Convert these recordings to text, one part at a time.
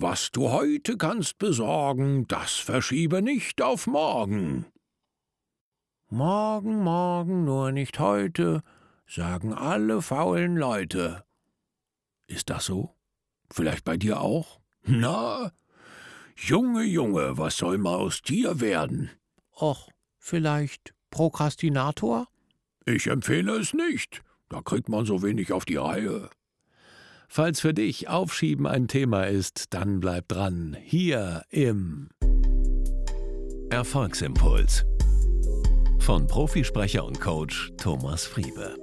Was du heute kannst besorgen, das verschiebe nicht auf morgen. Morgen, morgen, nur nicht heute, sagen alle faulen Leute. Ist das so? Vielleicht bei dir auch? Na, Junge, Junge, was soll mal aus dir werden? Och, vielleicht Prokrastinator? Ich empfehle es nicht. Da kriegt man so wenig auf die Reihe. Falls für dich Aufschieben ein Thema ist, dann bleib dran. Hier im Erfolgsimpuls von Profisprecher und Coach Thomas Friebe.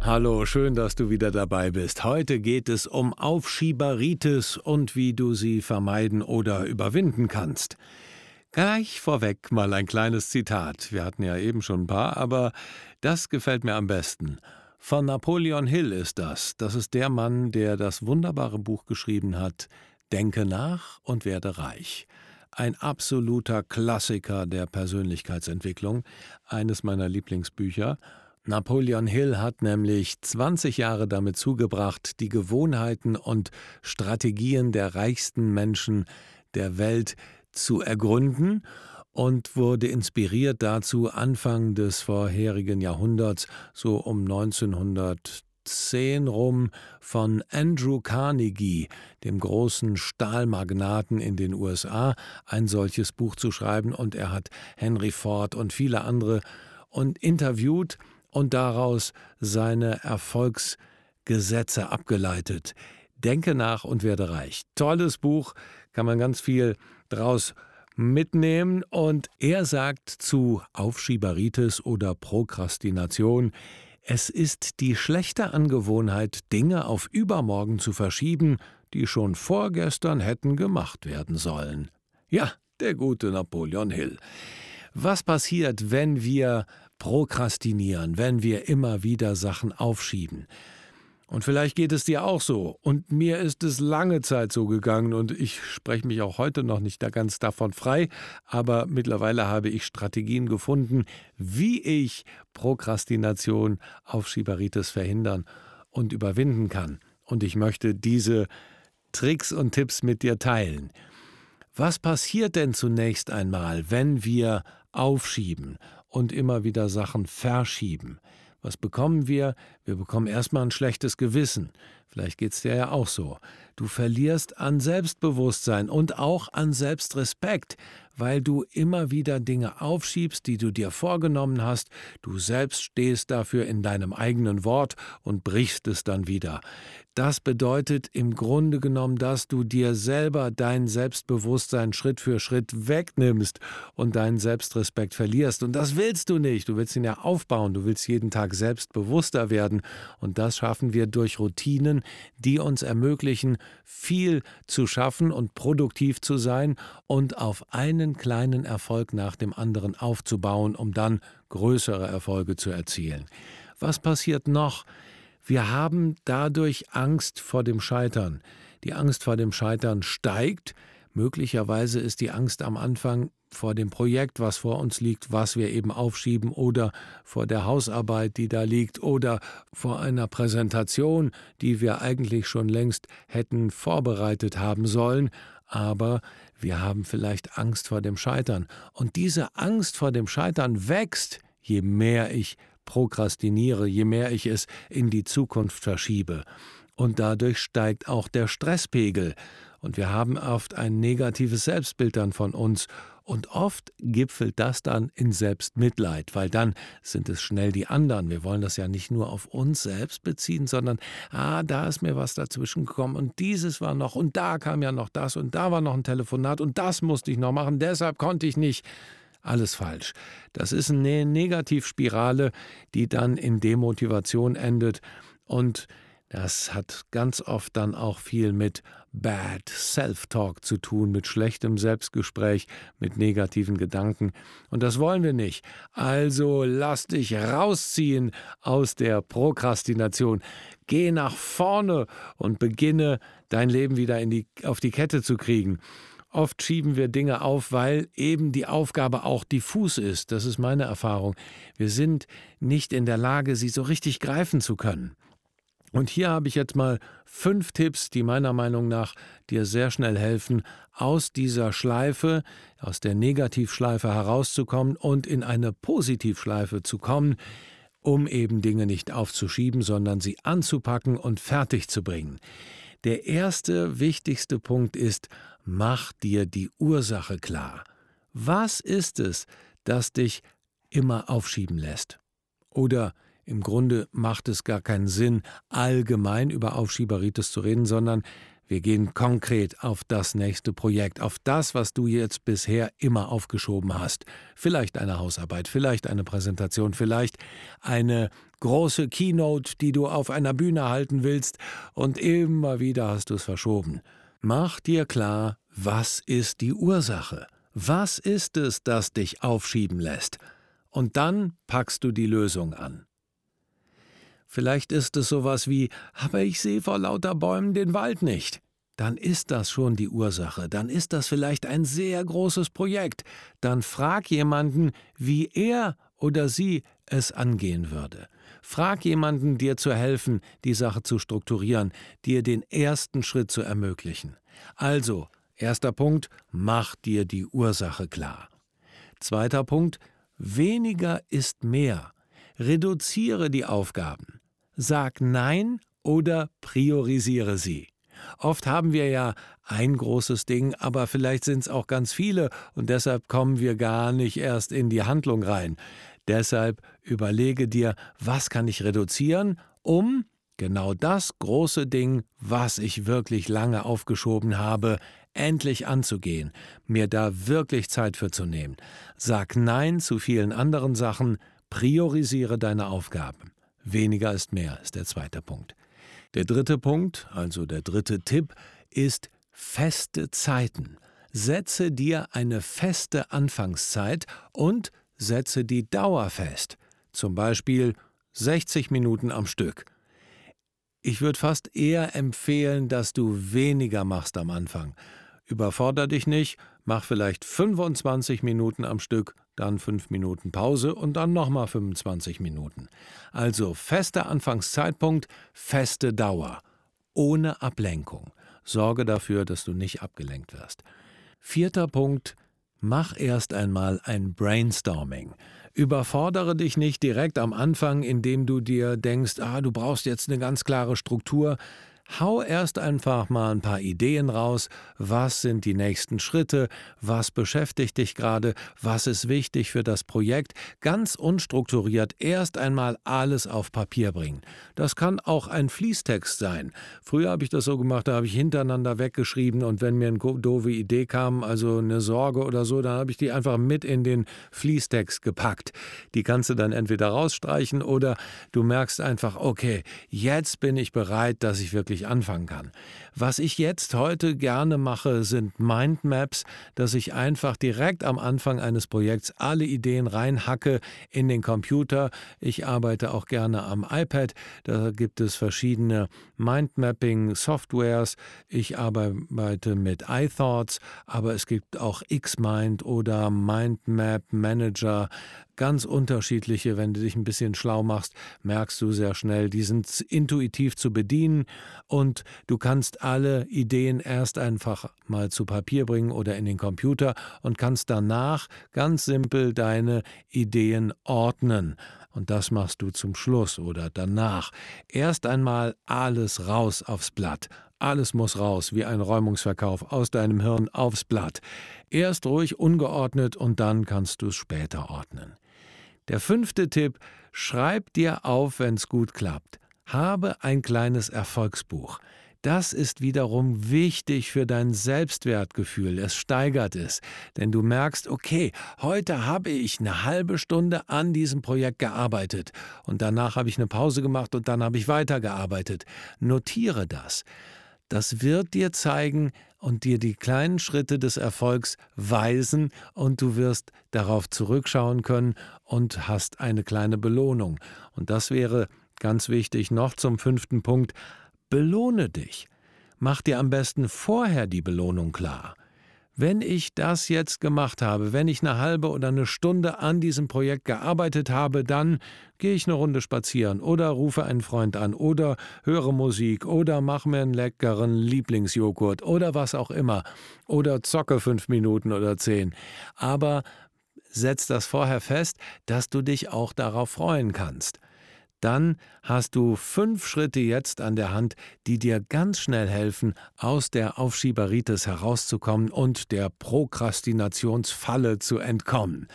Hallo, schön, dass du wieder dabei bist. Heute geht es um Aufschieberitis und wie du sie vermeiden oder überwinden kannst. Gleich vorweg mal ein kleines Zitat. Wir hatten ja eben schon ein paar, aber das gefällt mir am besten. Von Napoleon Hill ist das. Das ist der Mann, der das wunderbare Buch geschrieben hat Denke nach und werde reich. Ein absoluter Klassiker der Persönlichkeitsentwicklung, eines meiner Lieblingsbücher. Napoleon Hill hat nämlich 20 Jahre damit zugebracht, die Gewohnheiten und Strategien der reichsten Menschen der Welt zu ergründen und wurde inspiriert dazu Anfang des vorherigen Jahrhunderts, so um 1910 rum, von Andrew Carnegie, dem großen Stahlmagnaten in den USA, ein solches Buch zu schreiben und er hat Henry Ford und viele andere und interviewt und daraus seine Erfolgsgesetze abgeleitet. Denke nach und werde reich. Tolles Buch, kann man ganz viel draus mitnehmen und er sagt zu Aufschieberitis oder Prokrastination, es ist die schlechte Angewohnheit, Dinge auf übermorgen zu verschieben, die schon vorgestern hätten gemacht werden sollen. Ja, der gute Napoleon Hill. Was passiert, wenn wir prokrastinieren, wenn wir immer wieder Sachen aufschieben? Und vielleicht geht es dir auch so. Und mir ist es lange Zeit so gegangen und ich spreche mich auch heute noch nicht da ganz davon frei. Aber mittlerweile habe ich Strategien gefunden, wie ich Prokrastination, Aufschieberitis verhindern und überwinden kann. Und ich möchte diese Tricks und Tipps mit dir teilen. Was passiert denn zunächst einmal, wenn wir aufschieben und immer wieder Sachen verschieben? Was bekommen wir? Wir bekommen erstmal ein schlechtes Gewissen. Vielleicht geht es dir ja auch so. Du verlierst an Selbstbewusstsein und auch an Selbstrespekt, weil du immer wieder Dinge aufschiebst, die du dir vorgenommen hast. Du selbst stehst dafür in deinem eigenen Wort und brichst es dann wieder. Das bedeutet im Grunde genommen, dass du dir selber dein Selbstbewusstsein Schritt für Schritt wegnimmst und deinen Selbstrespekt verlierst. Und das willst du nicht. Du willst ihn ja aufbauen. Du willst jeden Tag selbstbewusster werden. Und das schaffen wir durch Routinen, die uns ermöglichen, viel zu schaffen und produktiv zu sein und auf einen kleinen Erfolg nach dem anderen aufzubauen, um dann größere Erfolge zu erzielen. Was passiert noch? Wir haben dadurch Angst vor dem Scheitern. Die Angst vor dem Scheitern steigt. Möglicherweise ist die Angst am Anfang vor dem Projekt, was vor uns liegt, was wir eben aufschieben, oder vor der Hausarbeit, die da liegt, oder vor einer Präsentation, die wir eigentlich schon längst hätten vorbereitet haben sollen, aber wir haben vielleicht Angst vor dem Scheitern. Und diese Angst vor dem Scheitern wächst, je mehr ich prokrastiniere, je mehr ich es in die Zukunft verschiebe. Und dadurch steigt auch der Stresspegel. Und wir haben oft ein negatives Selbstbild dann von uns und oft gipfelt das dann in Selbstmitleid, weil dann sind es schnell die anderen. Wir wollen das ja nicht nur auf uns selbst beziehen, sondern, ah, da ist mir was dazwischen gekommen und dieses war noch und da kam ja noch das und da war noch ein Telefonat und das musste ich noch machen, deshalb konnte ich nicht. Alles falsch. Das ist eine Negativspirale, die dann in Demotivation endet und das hat ganz oft dann auch viel mit Bad Self-Talk zu tun, mit schlechtem Selbstgespräch, mit negativen Gedanken. Und das wollen wir nicht. Also lass dich rausziehen aus der Prokrastination. Geh nach vorne und beginne dein Leben wieder die, auf die Kette zu kriegen. Oft schieben wir Dinge auf, weil eben die Aufgabe auch diffus ist. Das ist meine Erfahrung. Wir sind nicht in der Lage, sie so richtig greifen zu können. Und hier habe ich jetzt mal fünf Tipps, die meiner Meinung nach dir sehr schnell helfen, aus dieser Schleife, aus der Negativschleife herauszukommen und in eine Positivschleife zu kommen, um eben Dinge nicht aufzuschieben, sondern sie anzupacken und fertig zu bringen. Der erste wichtigste Punkt ist, mach dir die Ursache klar. Was ist es, das dich immer aufschieben lässt? Oder im Grunde macht es gar keinen Sinn, allgemein über Aufschieberitis zu reden, sondern wir gehen konkret auf das nächste Projekt, auf das, was du jetzt bisher immer aufgeschoben hast. Vielleicht eine Hausarbeit, vielleicht eine Präsentation, vielleicht eine große Keynote, die du auf einer Bühne halten willst, und immer wieder hast du es verschoben. Mach dir klar, was ist die Ursache? Was ist es, das dich aufschieben lässt? Und dann packst du die Lösung an. Vielleicht ist es sowas wie, aber ich sehe vor lauter Bäumen den Wald nicht. Dann ist das schon die Ursache, dann ist das vielleicht ein sehr großes Projekt. Dann frag jemanden, wie er oder sie es angehen würde. Frag jemanden, dir zu helfen, die Sache zu strukturieren, dir den ersten Schritt zu ermöglichen. Also, erster Punkt, mach dir die Ursache klar. Zweiter Punkt, weniger ist mehr. Reduziere die Aufgaben. Sag Nein oder priorisiere sie. Oft haben wir ja ein großes Ding, aber vielleicht sind es auch ganz viele und deshalb kommen wir gar nicht erst in die Handlung rein. Deshalb überlege dir, was kann ich reduzieren, um genau das große Ding, was ich wirklich lange aufgeschoben habe, endlich anzugehen, mir da wirklich Zeit für zu nehmen. Sag Nein zu vielen anderen Sachen, priorisiere deine Aufgaben. Weniger ist mehr, ist der zweite Punkt. Der dritte Punkt, also der dritte Tipp, ist feste Zeiten. Setze dir eine feste Anfangszeit und setze die Dauer fest. Zum Beispiel 60 Minuten am Stück. Ich würde fast eher empfehlen, dass du weniger machst am Anfang. Überforder dich nicht, mach vielleicht 25 Minuten am Stück dann fünf Minuten Pause und dann nochmal 25 Minuten. Also fester Anfangszeitpunkt, feste Dauer, ohne Ablenkung. Sorge dafür, dass du nicht abgelenkt wirst. Vierter Punkt, mach erst einmal ein Brainstorming. Überfordere dich nicht direkt am Anfang, indem du dir denkst, ah, du brauchst jetzt eine ganz klare Struktur. Hau erst einfach mal ein paar Ideen raus. Was sind die nächsten Schritte? Was beschäftigt dich gerade? Was ist wichtig für das Projekt? Ganz unstrukturiert erst einmal alles auf Papier bringen. Das kann auch ein Fließtext sein. Früher habe ich das so gemacht, da habe ich hintereinander weggeschrieben und wenn mir eine doofe Idee kam, also eine Sorge oder so, dann habe ich die einfach mit in den Fließtext gepackt. Die kannst du dann entweder rausstreichen oder du merkst einfach, okay, jetzt bin ich bereit, dass ich wirklich wirklich anfangen kann. Was ich jetzt heute gerne mache, sind Mindmaps, dass ich einfach direkt am Anfang eines Projekts alle Ideen reinhacke in den Computer. Ich arbeite auch gerne am iPad. Da gibt es verschiedene Mindmapping-Softwares. Ich arbeite mit iThoughts, aber es gibt auch Xmind oder Mindmap Manager ganz unterschiedliche. Wenn du dich ein bisschen schlau machst, merkst du sehr schnell, die sind intuitiv zu bedienen und du kannst alle Ideen erst einfach mal zu Papier bringen oder in den Computer und kannst danach ganz simpel deine Ideen ordnen. Und das machst du zum Schluss oder danach. Erst einmal alles raus aufs Blatt. Alles muss raus, wie ein Räumungsverkauf, aus deinem Hirn aufs Blatt. Erst ruhig ungeordnet und dann kannst du es später ordnen. Der fünfte Tipp, schreib dir auf, wenn's gut klappt. Habe ein kleines Erfolgsbuch. Das ist wiederum wichtig für dein Selbstwertgefühl. Es steigert es, denn du merkst, okay, heute habe ich eine halbe Stunde an diesem Projekt gearbeitet und danach habe ich eine Pause gemacht und dann habe ich weitergearbeitet. Notiere das. Das wird dir zeigen und dir die kleinen Schritte des Erfolgs weisen und du wirst darauf zurückschauen können und hast eine kleine Belohnung. Und das wäre ganz wichtig noch zum fünften Punkt. Belohne dich. Mach dir am besten vorher die Belohnung klar. wenn ich das jetzt gemacht habe, wenn ich eine halbe oder eine Stunde an diesem Projekt gearbeitet habe, dann gehe ich eine Runde spazieren oder rufe einen Freund an oder höre Musik oder mache mir einen leckeren Lieblingsjoghurt oder was auch immer oder zocke fünf Minuten oder zehn. Aber setz das vorher fest, dass du dich auch darauf freuen kannst dann hast du fünf Schritte jetzt an der Hand, die dir ganz schnell helfen, aus der Aufschieberitis herauszukommen und der Prokrastinationsfalle zu entkommen.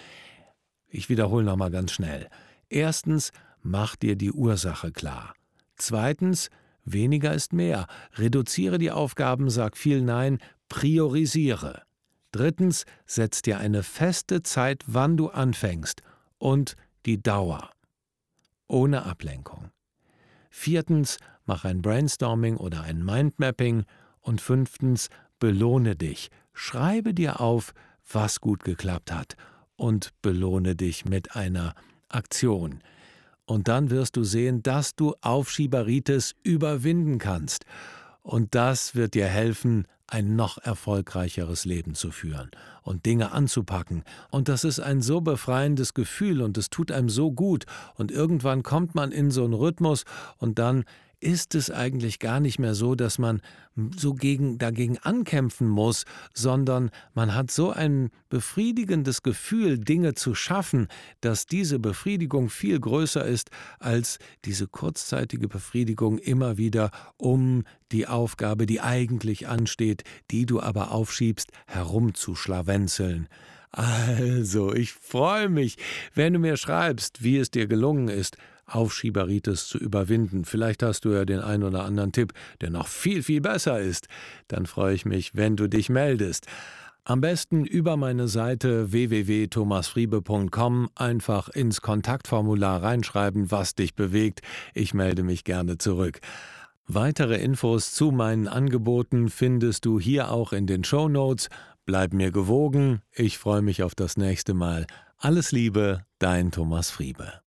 Ich wiederhole nochmal ganz schnell. Erstens, mach dir die Ursache klar. Zweitens, weniger ist mehr. Reduziere die Aufgaben, sag viel Nein, priorisiere. Drittens, setz dir eine feste Zeit, wann du anfängst und die Dauer ohne Ablenkung. Viertens, mach ein Brainstorming oder ein Mindmapping. Und fünftens, belohne dich. Schreibe dir auf, was gut geklappt hat und belohne dich mit einer Aktion. Und dann wirst du sehen, dass du Aufschieberitis überwinden kannst. Und das wird dir helfen, ein noch erfolgreicheres Leben zu führen und Dinge anzupacken. Und das ist ein so befreiendes Gefühl und es tut einem so gut. Und irgendwann kommt man in so einen Rhythmus und dann ist es eigentlich gar nicht mehr so, dass man so gegen, dagegen ankämpfen muss, sondern man hat so ein befriedigendes Gefühl, Dinge zu schaffen, dass diese Befriedigung viel größer ist als diese kurzzeitige Befriedigung immer wieder um die Aufgabe, die eigentlich ansteht, die du aber aufschiebst, herumzuschlawenzeln. Also, ich freue mich, wenn du mir schreibst, wie es dir gelungen ist, Aufschieberitis zu überwinden. Vielleicht hast du ja den einen oder anderen Tipp, der noch viel, viel besser ist. Dann freue ich mich, wenn du dich meldest. Am besten über meine Seite www.thomasfriebe.com einfach ins Kontaktformular reinschreiben, was dich bewegt. Ich melde mich gerne zurück. Weitere Infos zu meinen Angeboten findest du hier auch in den Show Notes. Bleib mir gewogen. Ich freue mich auf das nächste Mal. Alles Liebe, dein Thomas Friebe.